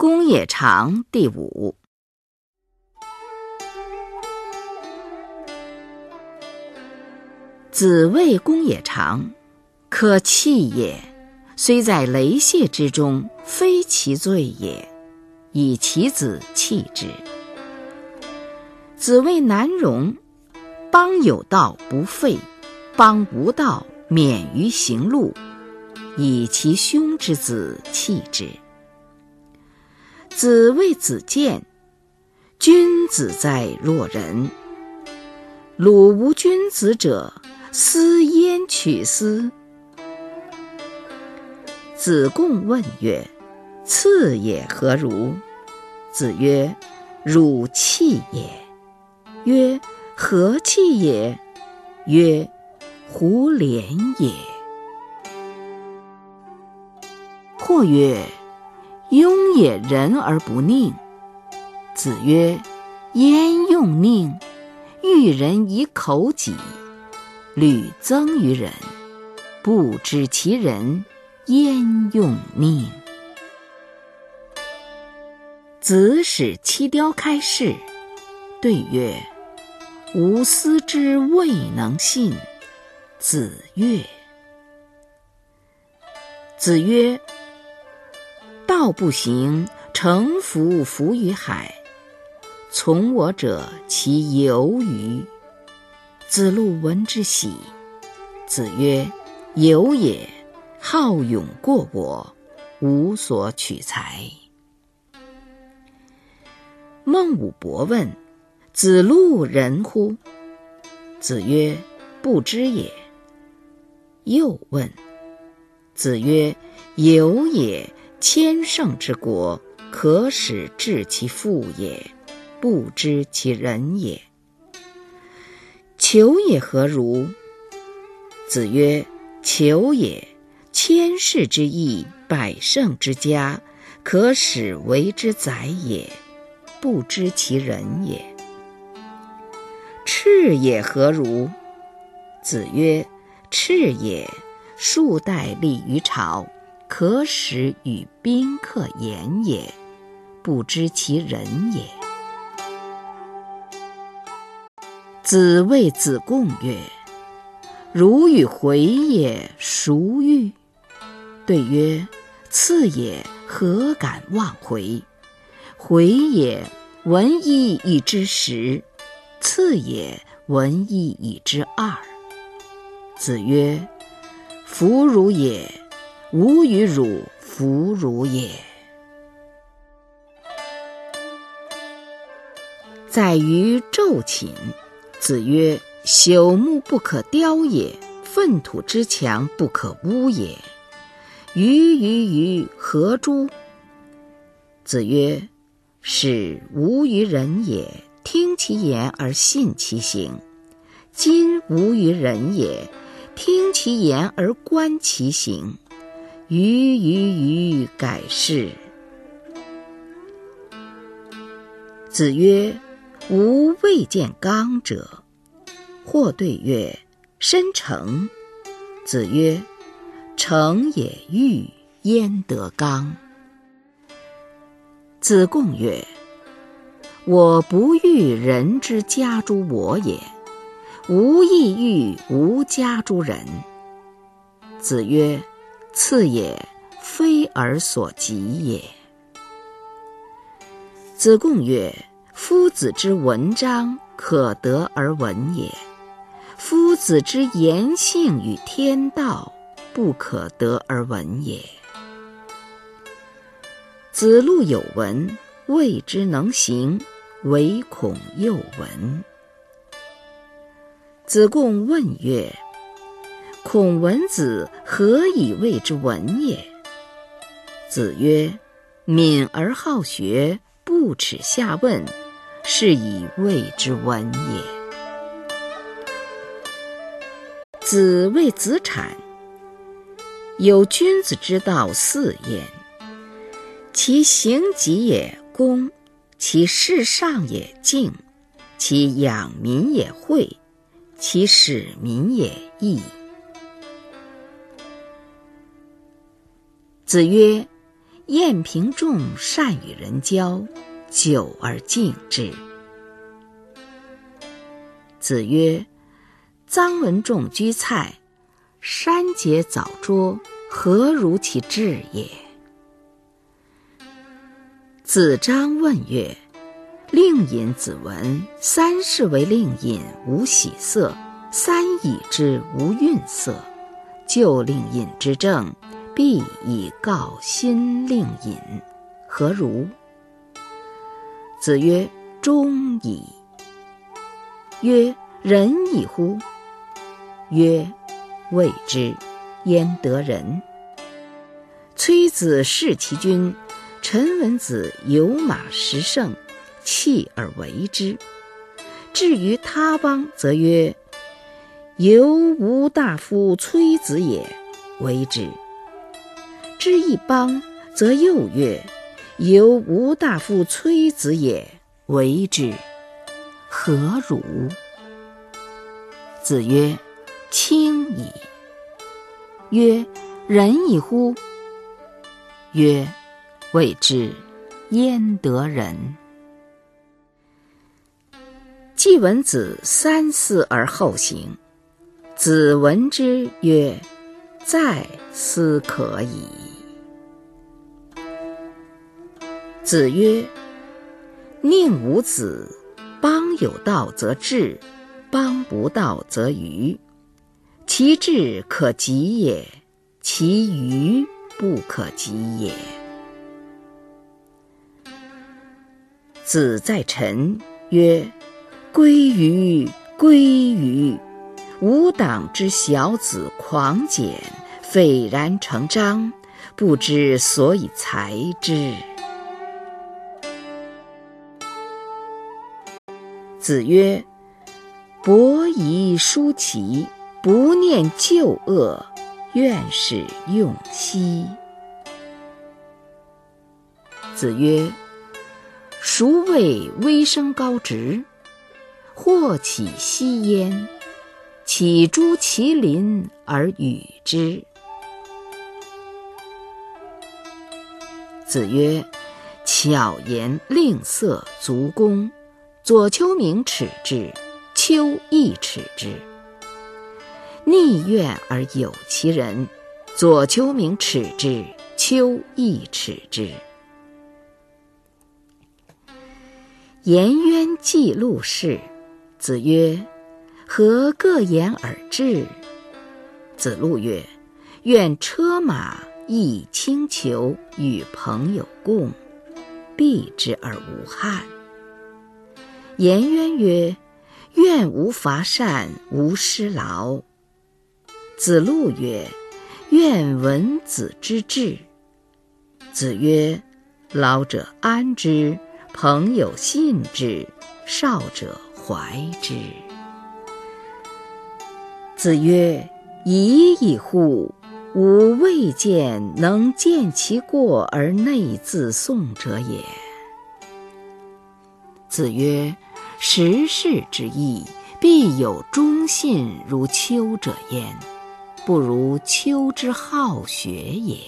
公也长第五。子谓公也长，可弃也。虽在雷泄之中，非其罪也。以其子弃之。子谓难容，邦有道不废，邦无道免于行路。以其兄之子弃之。子谓子建，君子在若人。鲁无君子者，斯焉取斯？子贡问曰。次也何如？子曰：“汝弃也。”曰：“何弃也？”曰：“胡怜也。”或曰：“庸也仁而不佞。”子曰：“焉用佞？欲人以口己，屡增于人，不知其人，焉用佞？”子使七雕开示，对曰：“吾思之未能信。”子曰：“子曰：道不行，乘浮浮于海。从我者，其由于？”子路闻之喜。子曰：“由也，好勇过我，无所取材。”孟武伯问：“子路人乎？”子曰：“不知也。”又问：“子曰：‘有也，千乘之国，可使治其父也，不知其人也。’求也何如？”子曰：“求也，千世之邑，百乘之家，可使为之宰也。”不知其人也。赤也何如？子曰：赤也，数代立于朝，可使与宾客言也。不知其人也。子谓子贡曰：如与回也，孰欲？对曰：次也，何敢忘回？回也，闻一以知十；次也，闻一以知二。子曰：“弗如也，吾与汝弗如也。”在于昼寝。子曰：“朽木不可雕也，粪土之墙不可污也。鱼鱼鱼何诸？”子曰。是无于人也，听其言而信其行；今吾于人也，听其言而观其行。鱼鱼鱼改是。子曰：“吾未见刚者。”或对曰：“申成。”子曰：“成也欲，焉得刚？”子贡曰：“我不欲人之家诸我也，吾亦欲吾家诸人。”子曰：“次也，非尔所及也。”子贡曰：“夫子之文章，可得而闻也；夫子之言性与天道，不可得而闻也。”子路有闻，未之能行，唯恐又闻。子贡问曰：“孔文子何以谓之文也？”子曰：“敏而好学，不耻下问，是以谓之文也。”子谓子产：“有君子之道四焉。”其行己也公，其事上也敬，其养民也惠，其使民也义。子曰：“晏平仲善与人交，久而敬之。子曰：“臧文仲居蔡，山节藻拙，何如其志也？”子张问曰：“令尹子文，三世为令尹，无喜色；三以之无愠色。就令尹之政，必以告新令尹，何如？”子曰：“忠矣。”曰：“仁矣乎？”曰：“未之，焉得仁？”崔子弑其君，陈文子有马十乘，弃而为之。至于他邦，则曰：“犹吾大夫崔子也，为之。”之一邦，则又曰：“犹吾大夫崔子也，为之。”何如？子曰：“轻矣。”曰：“仁矣乎？”曰：“未之，焉得仁？”季文子三思而后行。子闻之曰：“再思可矣。”子曰：“宁无子。”邦有道则治，邦不道则愚。其治可及也，其愚不可及也。子在臣曰：“归于，归于！吾党之小子狂简，斐然成章，不知所以裁之。”子曰：“伯夷叔齐，不念旧恶，愿使用兮。”子曰：“孰谓微生高直？或起息焉，岂诸其邻而与之？”子曰：“巧言令色，足弓。”左丘明耻之，丘亦耻之。逆愿而有其人，左丘明耻之，丘亦耻之。颜渊记录事，子曰：“何各言而至？”子路曰：“愿车马易轻裘，与朋友共，避之而无憾。”颜渊曰：“愿无伐善，无失劳。”子路曰：“愿闻子之志。”子曰：“老者安之，朋友信之，少者怀之。”子曰：“已矣乎！吾未见能见其过而内自颂者也。”子曰。时世之意，必有忠信如丘者焉，不如丘之好学也。